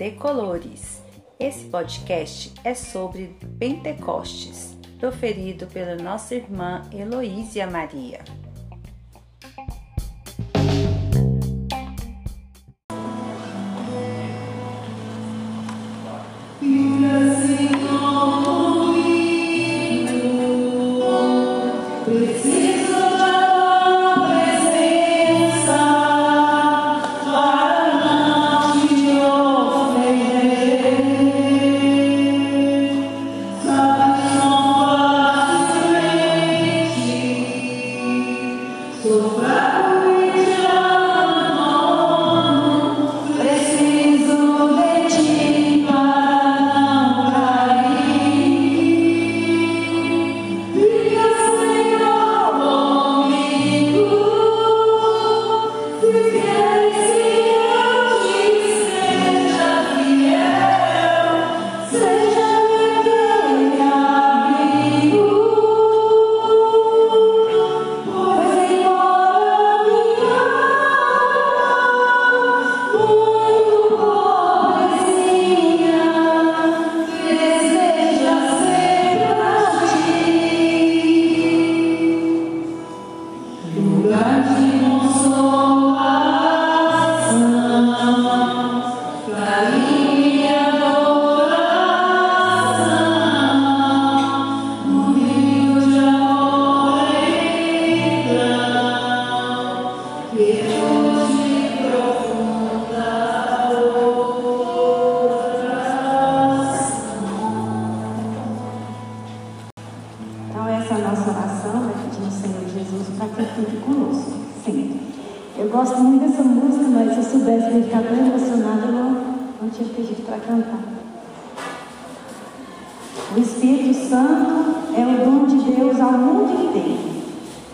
Decolores. Esse podcast é sobre Pentecostes, proferido pela nossa irmã Heloísia Maria. So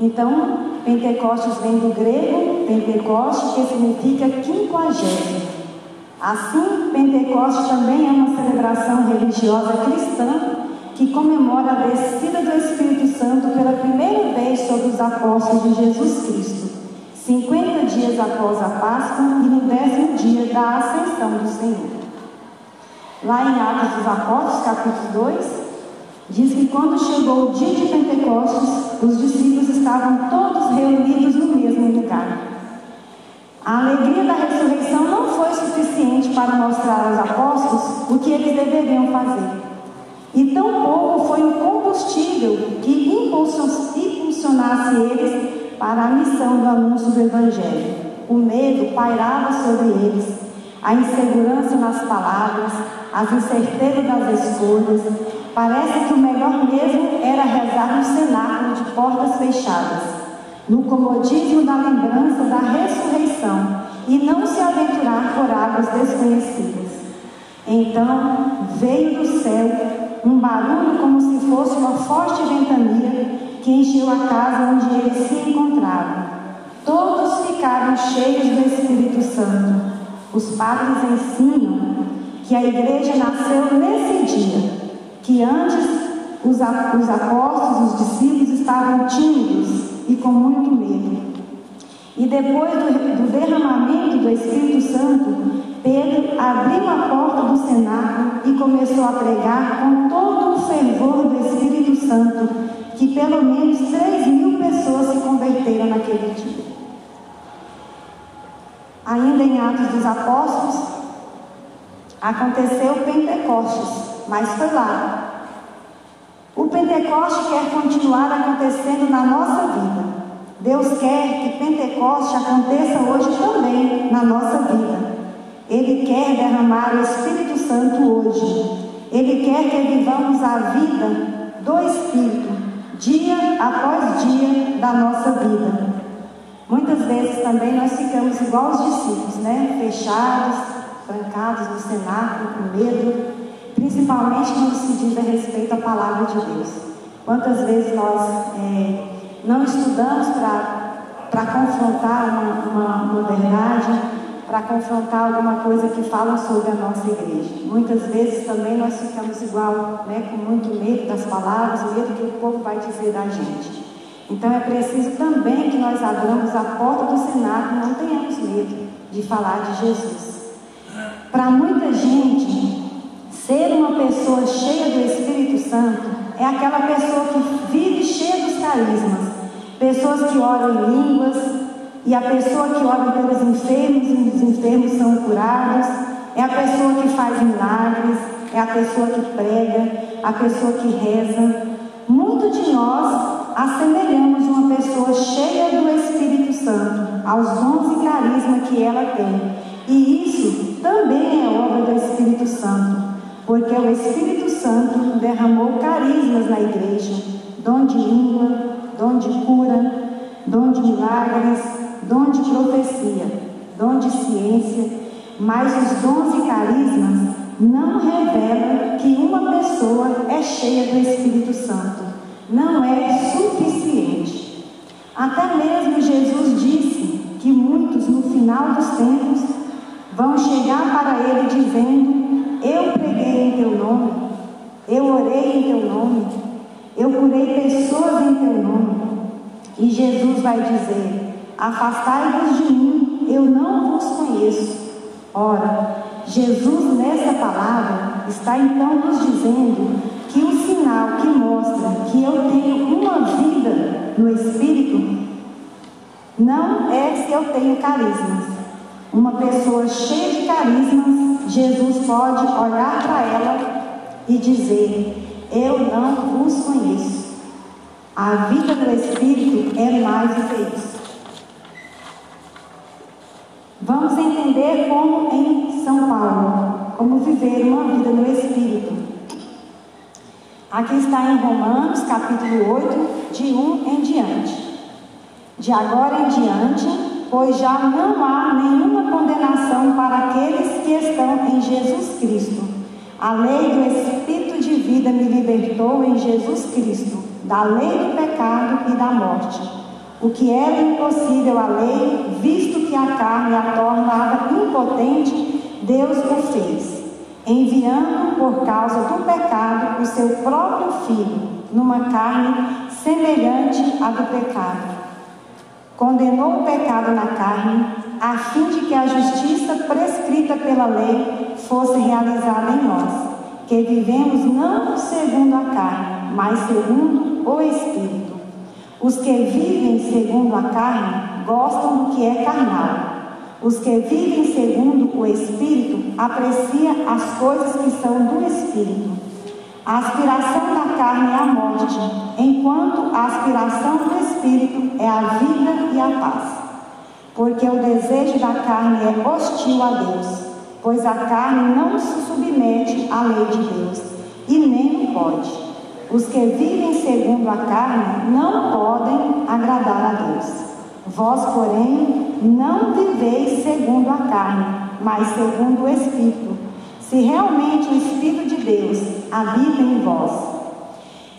Então, Pentecostes vem do grego Pentecoste, que significa quinquagésimo. Assim, Pentecostes também é uma celebração religiosa cristã que comemora a descida do Espírito Santo pela primeira vez sobre os apóstolos de Jesus Cristo. 50 dias após a Páscoa e no décimo dia da ascensão do Senhor. Lá em Atos dos Apóstolos, capítulo 2, diz que quando chegou o dia de Pentecostes, os discípulos estavam todos reunidos no mesmo lugar. A alegria da ressurreição não foi suficiente para mostrar aos apóstolos o que eles deveriam fazer. E tampouco foi o combustível que impulsionasse eles para a missão do anúncio do Evangelho. O medo pairava sobre eles, a insegurança nas palavras, as incertezas das escolhas. Parece que o melhor mesmo era rezar no cenáculo de portas fechadas, no comodismo da lembrança da ressurreição e não se aventurar por águas desconhecidas. Então veio do céu um barulho como se fosse uma forte ventania que encheu a casa onde eles se encontravam. Todos ficaram cheios do Espírito Santo. Os padres ensinam que a igreja nasceu nesse dia, que antes os, os apóstolos, os discípulos estavam tímidos e com muito medo. E depois do, derramamento do Espírito Santo, Pedro abriu a porta do cenáculo e começou a pregar com todo o fervor do Espírito Santo que pelo menos 3 mil pessoas se converteram naquele dia. ainda em Atos dos Apóstolos, aconteceu Pentecostes, mas foi lá. O Pentecoste quer continuar acontecendo na nossa vida. Deus quer que Pentecoste aconteça hoje também na nossa vida. Ele quer derramar o Espírito Santo hoje. Ele quer que vivamos a vida do Espírito, dia após dia da nossa vida. Muitas vezes também nós ficamos igual os discípulos, né? Fechados, trancados no cenáculo, com medo, principalmente quando se diz a respeito à palavra de Deus. Quantas vezes nós é, não estudamos para confrontar uma, uma, uma verdade, para confrontar alguma coisa que fala sobre a nossa igreja. Muitas vezes também nós ficamos igual, né, com muito medo das palavras, medo que o povo vai dizer da gente. Então é preciso também que nós abramos a porta do Senado e não tenhamos medo de falar de Jesus. Para muita gente, ser uma pessoa cheia do Espírito Santo é aquela pessoa que vive cheia dos carismas. Pessoas que oram em línguas, e a pessoa que ora pelos enfermos e os enfermos são curados. É a pessoa que faz milagres, é a pessoa que prega, a pessoa que reza. Muito de nós assemelhamos uma pessoa cheia do Espírito Santo, aos dons e carisma que ela tem. E isso também é obra do Espírito Santo, porque o Espírito Santo derramou carismas na igreja, dom de língua, dom de cura, dom de milagres, dom de profecia, dom de ciência, mas os dons e carismas não revelam que uma pessoa é cheia do Espírito Santo. Não é suficiente. Até mesmo Jesus disse que muitos no final dos tempos vão chegar para ele dizendo: teu nome, eu orei em teu nome, eu curei pessoas em teu nome. E Jesus vai dizer: Afastai-vos de mim, eu não vos conheço. Ora, Jesus nessa palavra está então nos dizendo que o sinal que mostra que eu tenho uma vida no Espírito não é se eu tenho carismas. Uma pessoa cheia de carismas, Jesus pode olhar para ela e dizer: Eu não vos conheço. A vida do Espírito é mais do que isso. Vamos entender como em São Paulo, como viver uma vida no Espírito. Aqui está em Romanos, capítulo 8, de 1 em diante. De agora em diante, pois já não há nenhuma condenação para aqueles que estão em Jesus Cristo. A lei do Espírito de vida me libertou em Jesus Cristo, da lei do pecado e da morte. O que era impossível à lei, visto que a carne a tornava impotente, Deus o fez, enviando por causa do pecado o seu próprio filho, numa carne semelhante à do pecado. Condenou o pecado na carne, a fim de que a justiça prescrita pela lei fosse realizada em nós, que vivemos não segundo a carne, mas segundo o Espírito. Os que vivem segundo a carne gostam do que é carnal. Os que vivem segundo o Espírito apreciam as coisas que são do Espírito. A aspiração da carne é a morte, enquanto a aspiração do Espírito é a vida e a paz. Porque o desejo da carne é hostil a Deus, pois a carne não se submete à lei de Deus e nem pode. Os que vivem segundo a carne não podem agradar a Deus. Vós, porém, não viveis segundo a carne, mas segundo o Espírito. Se realmente o Espírito de Deus habita em vós.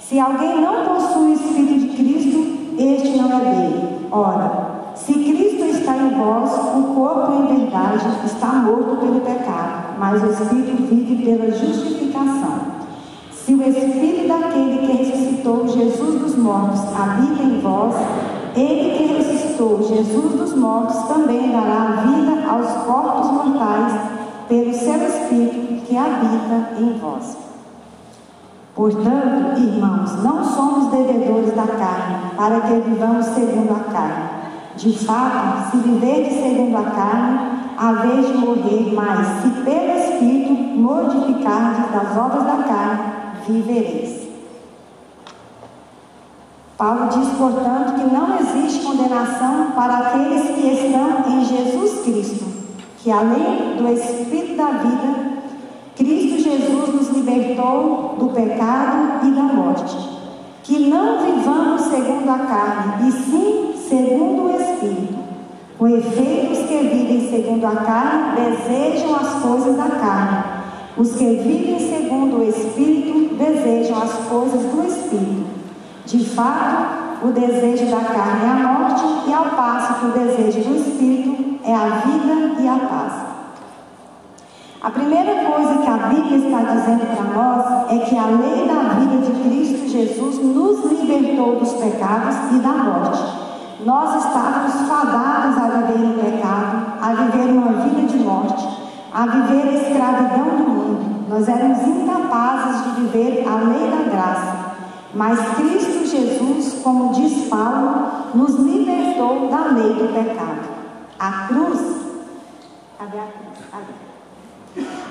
Se alguém não possui o Espírito de Cristo, este não é dele. Ora, se Cristo está em vós, o corpo em verdade está morto pelo pecado, mas o Espírito vive pela justificação. Se o Espírito daquele que ressuscitou Jesus dos mortos habita em vós, ele que ressuscitou Jesus dos mortos também dará vida aos corpos mortais pelo seu Espírito que habita em vós. Portanto, irmãos, não somos devedores da carne, para que vivamos segundo a carne. De fato, se viverdes segundo a carne, haveis de morrer, mas se pelo Espírito mortificardes das obras da carne, vivereis. Paulo diz, portanto, que não existe condenação para aqueles que estão em Jesus Cristo, que além do Espírito da vida, Cristo Jesus nos libertou do pecado e da morte. Que não vivamos segundo a carne, e sim segundo o Espírito. Com efeito, os que vivem segundo a carne desejam as coisas da carne. Os que vivem segundo o Espírito desejam as coisas do Espírito. De fato, o desejo da carne é a morte, e ao passo que o desejo do Espírito é a vida e a paz. A primeira coisa que a Bíblia está dizendo para nós é que a lei da vida de Cristo Jesus nos libertou dos pecados e da morte. Nós estávamos fadados a viver no pecado, a viver uma vida de morte, a viver a escravidão do mundo. Nós éramos incapazes de viver a lei da graça. Mas Cristo Jesus, como diz Paulo, nos libertou da lei do pecado. A cruz, cadê a cruz?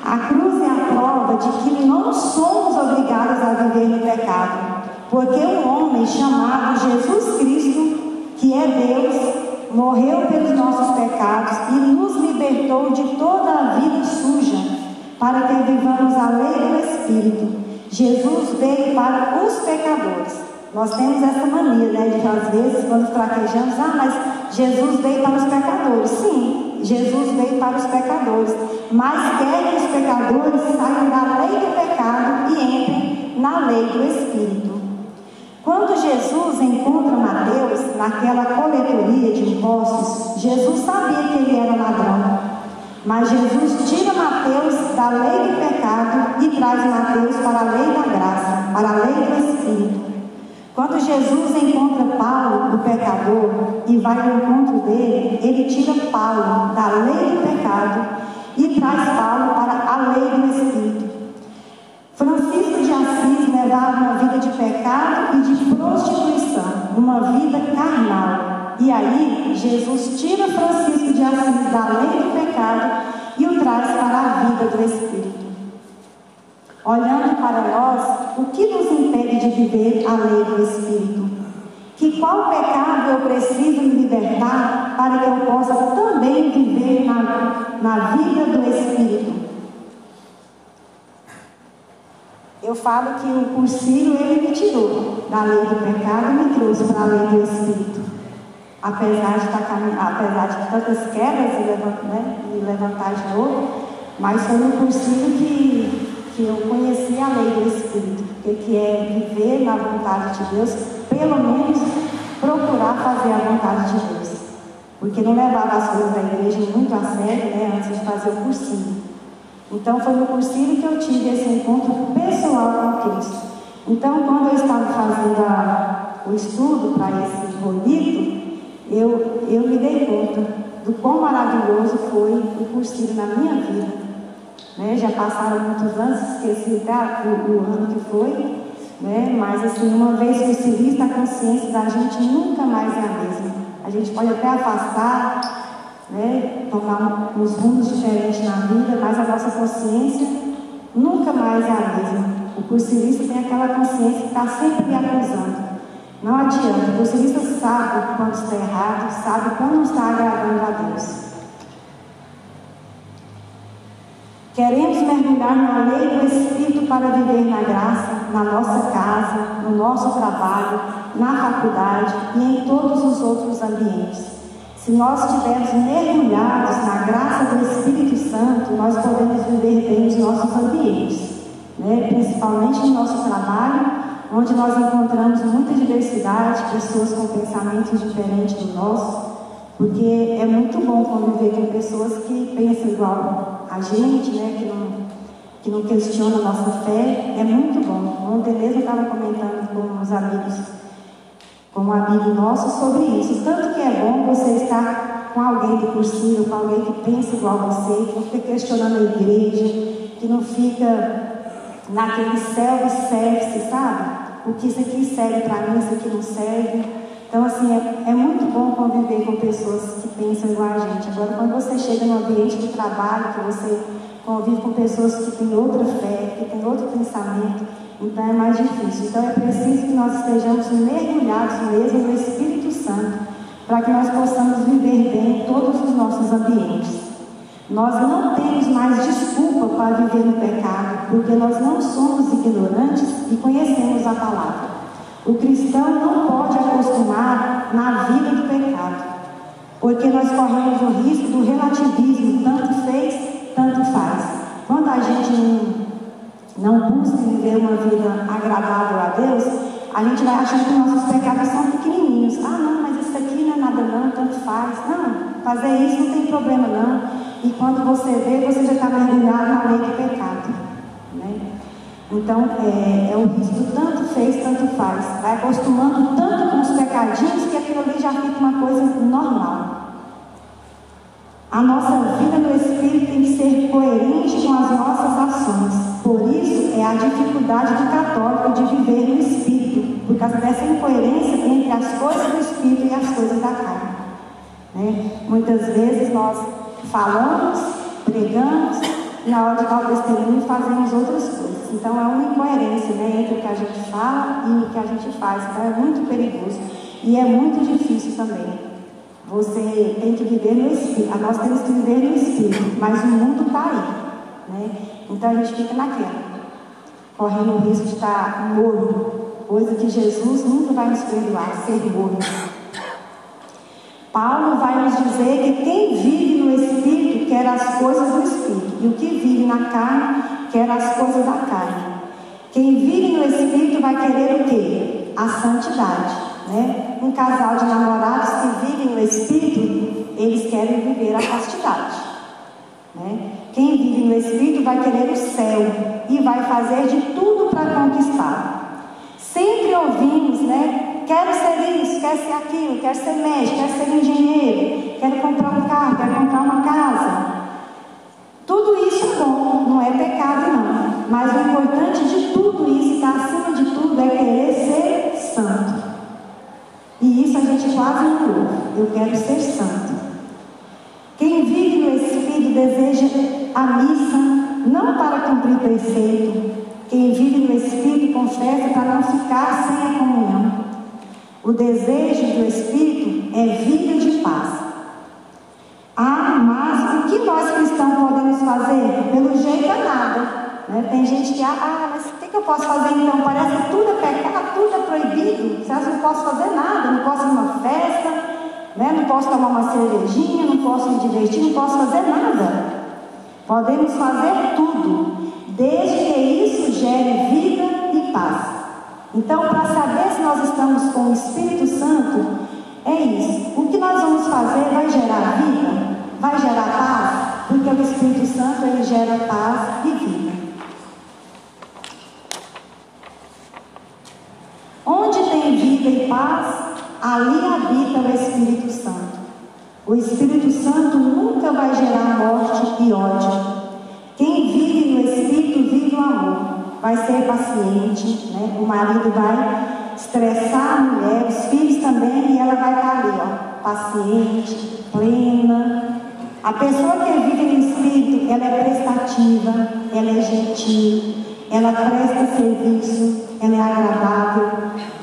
A cruz é a prova de que não somos obrigados a viver no pecado, porque um homem chamado Jesus Cristo, que é Deus, morreu pelos nossos pecados e nos libertou de toda a vida suja, para que vivamos a lei do Espírito. Jesus veio para os pecadores. Nós temos essa mania, né, de às vezes, quando fraquejamos, ah, mas Jesus veio para os pecadores. Sim, Jesus veio para os pecadores, mas quer que os pecadores saiam da lei do pecado e entrem na lei do Espírito. Quando Jesus encontra Mateus naquela coletoria de impostos, Jesus sabia que ele era ladrão. Mas Jesus tira Mateus da lei do pecado e traz Mateus para a lei da graça, para a lei do Espírito. Quando Jesus encontra Paulo, o pecador, e vai ao encontro dele, ele tira Paulo da lei do pecado e traz Paulo para a lei do Espírito. Francisco de Assis levava uma vida de pecado e de prostituição, uma vida carnal. E aí, Jesus tira Francisco de Assis da lei do pecado e o traz para a vida do Espírito. Olhando para nós, o que nos impede de viver a lei do Espírito? Que qual pecado eu preciso me libertar para que eu possa também viver na, na vida do Espírito? Eu falo que o cursinho ele me tirou da lei do pecado e me trouxe para a lei do Espírito. Apesar de, estar, apesar de tantas quedas e, levant, né, e levantar de novo, mas foi um cursinho que que eu conheci a lei do Espírito, que é viver na vontade de Deus, pelo menos procurar fazer a vontade de Deus. Porque não levava as coisas da igreja muito a sério, né, antes de fazer o cursinho. Então foi no cursinho que eu tive esse encontro pessoal com Cristo. Então, quando eu estava fazendo a, o estudo para esse bonito, eu, eu me dei conta do quão maravilhoso foi o cursinho na minha vida. Né? Já passaram muitos anos, esqueci até o, o, ano que foi, né? mas assim, uma vez que se vista a consciência da gente nunca mais é a mesma. A gente pode até afastar, né? tomar uns rumos diferentes na vida, mas a nossa consciência nunca mais é a mesma. O cursilista tem aquela consciência que está sempre me acusando. Não adianta, o cursilista sabe quando está errado, sabe quando não está agradando a Deus. Queremos mergulhar na lei do Espírito para viver na graça, na nossa casa, no nosso trabalho, na faculdade e em todos os outros ambientes. Se nós estivermos mergulhados na graça do Espírito Santo, nós podemos viver bem os nossos ambientes, né? principalmente no nosso trabalho, onde nós encontramos muita diversidade, pessoas com pensamentos diferentes do nosso, porque é muito bom conviver com pessoas que pensam igual a gente, né, que não, que não questiona a nossa fé, é muito bom. Ontem mesmo estava comentando com os amigos, com um amigo nosso sobre isso. Tanto que é bom você estar com alguém do cursinho, com alguém que pensa igual a você, que não fica questionando a igreja, que não fica naquele self-service, sabe? O que isso aqui serve para mim, isso aqui não serve. Então, assim, é, é, muito conviver com pessoas que pensam igual a gente. Agora, quando você chega no ambiente de trabalho, que você convive com pessoas que têm outra fé, que têm outro pensamento, então é mais difícil. Então, é preciso que nós estejamos mergulhados mesmo no Espírito Santo, para que nós possamos viver bem em todos os nossos ambientes. Nós não temos mais desculpa para viver no pecado, porque nós não somos ignorantes e conhecemos a palavra. O cristão não pode acostumar na vida do pecado, porque nós corremos o risco do relativismo, tanto fez, tanto faz. Quando a gente não, busca viver uma vida agradável a Deus, a gente vai achando que nossos pecados são pequenininhos. Ah, não, mas isso aqui não é nada não, tanto faz. Não, fazer isso não tem problema não. E quando você vê, você já está mergulhado na lei do pecado. Então, é, é o risco, tanto fez, tanto faz. Vai acostumando tanto com os pecadinhos que aquilo ali já fica uma coisa normal. A nossa vida no Espírito tem que ser coerente com as nossas ações. Por isso é a dificuldade do católico de viver no Espírito, por causa dessa incoerência entre as coisas do Espírito e as coisas da carne. Né? Muitas vezes nós falamos, pregamos, e na hora de dar o testemunho fazemos outras coisas. Então é uma incoerência né, entre o que a gente fala e o que a gente faz. Então é muito perigoso. E é muito difícil também. Você tem que viver no Espírito. Nós temos que viver no Espírito, mas o mundo está aí. Né? Então a gente fica naquela, correndo o risco de estar morno, coisa que Jesus nunca vai nos perdoar, ser morno. Paulo vai nos dizer que quem vive no Espírito quer as coisas do Espírito, e o que vive na carne quer as coisas da carne. Quem vive no Espírito vai querer o quê? A santidade. Né? Um casal de namorados que vivem no Espírito, eles querem viver a castidade. Né? Quem vive no Espírito vai querer o céu e vai fazer de tudo para conquistar. Sempre ouvimos, né? Quero ser isso, quero ser aquilo, quero ser médico, quero ser engenheiro, quero comprar um carro, quero comprar uma casa. Tudo isso é bom, não é pecado não. Mas o importante de tudo isso, está acima de tudo, é querer ser santo. E isso a gente quase não ouve. Eu quero ser santo. Quem vive no Espírito deseja a missa não para cumprir preceito. Quem vive no Espírito confessa para não ficar sem a comunhão. O desejo do Espírito é vida de paz. Ah, mas o que nós cristãos podemos fazer? Pelo jeito é nada. Né? Tem gente que, ah, mas o que, que eu posso fazer então? Parece que tudo é pecado, tudo é proibido. Você acha que não posso fazer nada? Não posso ir numa festa, né? não posso tomar uma cervejinha, não posso me divertir, não posso fazer nada. Podemos fazer tudo, desde que isso gere vida e paz. Então, para saber se nós estamos com o Espírito Santo, é isso. O que nós vamos fazer vai gerar vida? vai gerar paz? Porque o Espírito Santo ele gera paz e vida. Onde tem vida e paz, ali habita o Espírito Santo. O Espírito Santo nunca vai gerar morte e ódio. Quem vive no Espírito vive o amor. Vai ser paciente, né? O marido vai estressar a mulher, os filhos também, e ela vai estar ali, ó, paciente, plena, a pessoa que vive no Espírito, ela é prestativa, ela é gentil, ela presta serviço, ela é agradável,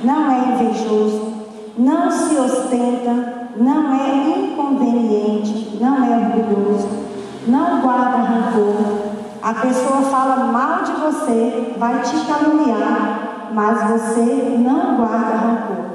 não é invejoso, não se ostenta, não é inconveniente, não é orgulhoso, não guarda rancor. A pessoa fala mal de você, vai te caluniar, mas você não guarda rancor.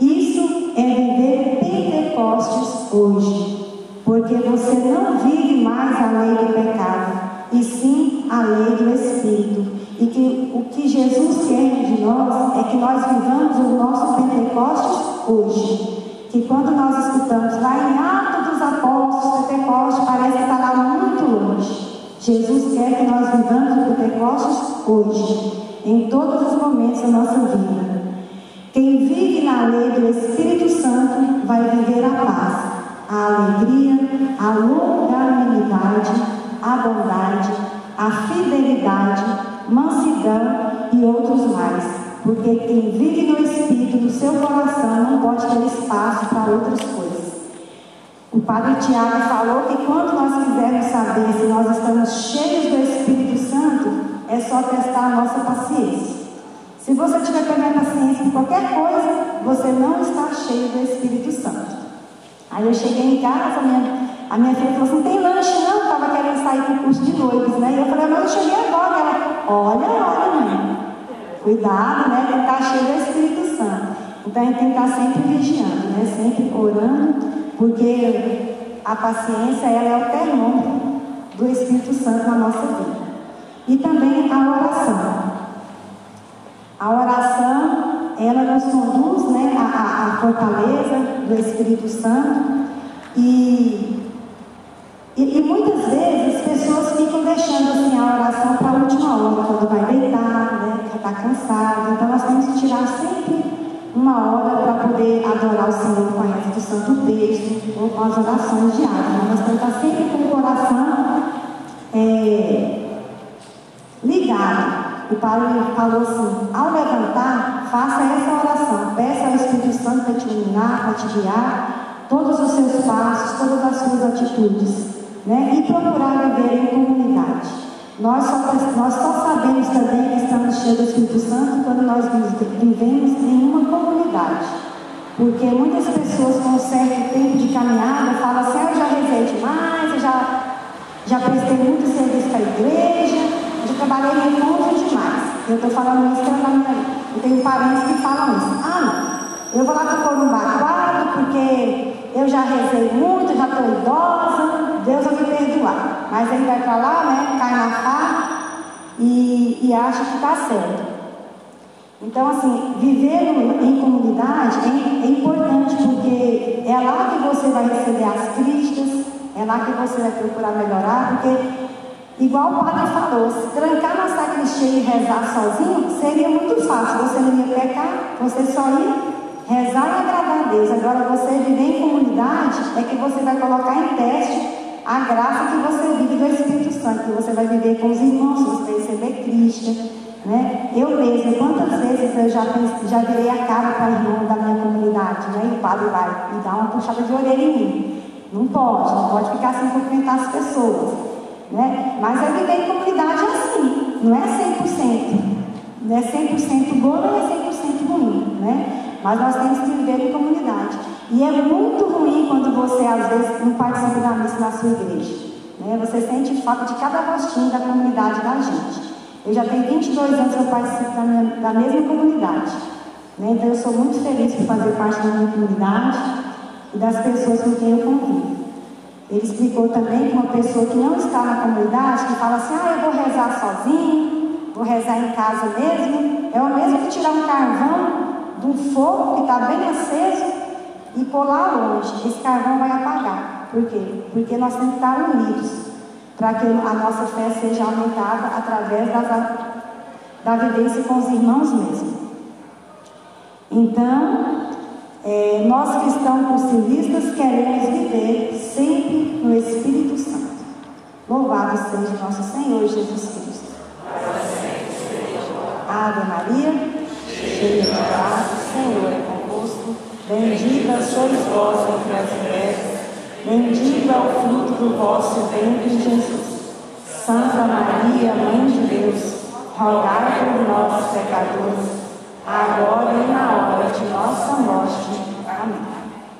Isso é viver Pentecostes hoje porque você não vive mais a lei do pecado, e sim a lei do Espírito. E que o que Jesus quer de nós é que nós vivamos o nosso Pentecostes hoje. Que quando nós escutamos lá em Atos dos Apóstolos, Pentecostes parece que está lá muito longe. Jesus quer que nós vivamos o Pentecostes hoje, em todos os momentos da nossa vida. Quem vive na lei do Espírito Santo vai viver a paz a alegria, a longanimidade, a bondade, a fidelidade, mansidão e outros mais. Porque quem vive no Espírito, no seu coração, não pode ter espaço para outras coisas. O Padre Tiago falou que quando nós quisermos saber se nós estamos cheios do Espírito Santo, é só testar a nossa paciência. Se você tiver perdendo paciência em qualquer coisa, você não está cheio do Espírito Santo. Aí eu cheguei em casa, a minha, a minha filha falou assim, tem lanche não? Estava querendo sair para curso de noivos, né? E eu falei, mas eu cheguei agora. Ela, olha, olha, mãe. Cuidado, né? Que está cheio do Espírito Santo. Então a gente tem que estar sempre vigiando, né? Sempre orando, porque a paciência ela é o termômetro do Espírito Santo na nossa vida. E também a oração. A oração, ela nos conduz né, à, à fortaleza do Espírito Santo e, e, e, muitas vezes as pessoas ficam deixando assim, a oração para a última hora, quando vai deitar, né, que está cansado. Então nós temos que tirar sempre uma hora para poder adorar o Senhor com a reza do Santo Texto ou com as orações diárias. Nós temos que estar sempre com o coração é, ligado o Padre falou assim: ao levantar, faça essa oração, peça ao Espírito Santo para te iluminar, para te guiar, todos os seus passos, todas as suas atitudes, né? e procurar viver em comunidade. Nós só, nós só sabemos também que estamos cheios do Espírito Santo quando nós vivemos em uma comunidade. Porque muitas pessoas com um certo tempo de caminhada falam assim, ah, eu já rezei demais, eu já, já prestei muito serviço para a igreja, eu trabalhei em encontro demais. Eu estou falando isso para minha Eu tenho parentes que falam isso. Ah. Eu vou lá para quadro porque eu já rezei muito, já estou idosa, Deus vai me perdoar. Mas ele vai para lá, né? Cai na pá e, e acha que está certo. Então, assim, viver em comunidade é, é, importante porque é lá que você vai receber as críticas, é lá que você vai procurar melhorar, porque Igual o padre falou, se trancar na sacristia e rezar sozinho seria muito fácil. Você não ia pecar, você só ia rezar e agradar a Deus. Agora, você viver em comunidade é que você vai colocar em teste a graça que você vive do Espírito Santo, que você vai viver com os irmãos, você vai receber Cristo. Né? Eu mesma, quantas vezes eu já, já virei a cara para irmão da minha comunidade, né? e o padre vai me dar uma puxada de orelha em mim. Não pode, não pode ficar sem cumprimentar as pessoas. Né? Mas a em comunidade assim, não é 100%. Não é 100% bom, não é 100% ruim. Né? Mas nós temos que viver em comunidade. E é muito ruim quando você, às vezes, não participa da missa na sua igreja. Né? Você sente falta de cada rostinho da comunidade da gente. Eu já tenho 22 anos que eu participo da, minha, da mesma comunidade. Né? Então eu sou muito feliz por fazer parte da minha comunidade e das pessoas com quem eu convivo. Ele explicou também que uma pessoa que não está na comunidade, que fala assim, ah, eu vou rezar sozinho, vou rezar em casa mesmo, é o mesmo que tirar um carvão de um fogo que está bem aceso e pôr lá longe. Esse carvão vai apagar. Por quê? Porque nós temos que estar unidos para que a nossa fé seja aumentada através das, da vivência com os irmãos mesmo. Então, é, nós cristãos cursilistas queremos viver sempre no Espírito Santo. Louvado seja nosso Senhor Jesus Cristo. Ave Maria, cheia de graça, o Senhor é convosco. Bendita sois vós entre as mulheres, bendito é o fruto do vosso ventre, Jesus. Santa Maria, Mãe de Deus, rogai por nós, pecadores agora e na hora de nossa morte. Amém.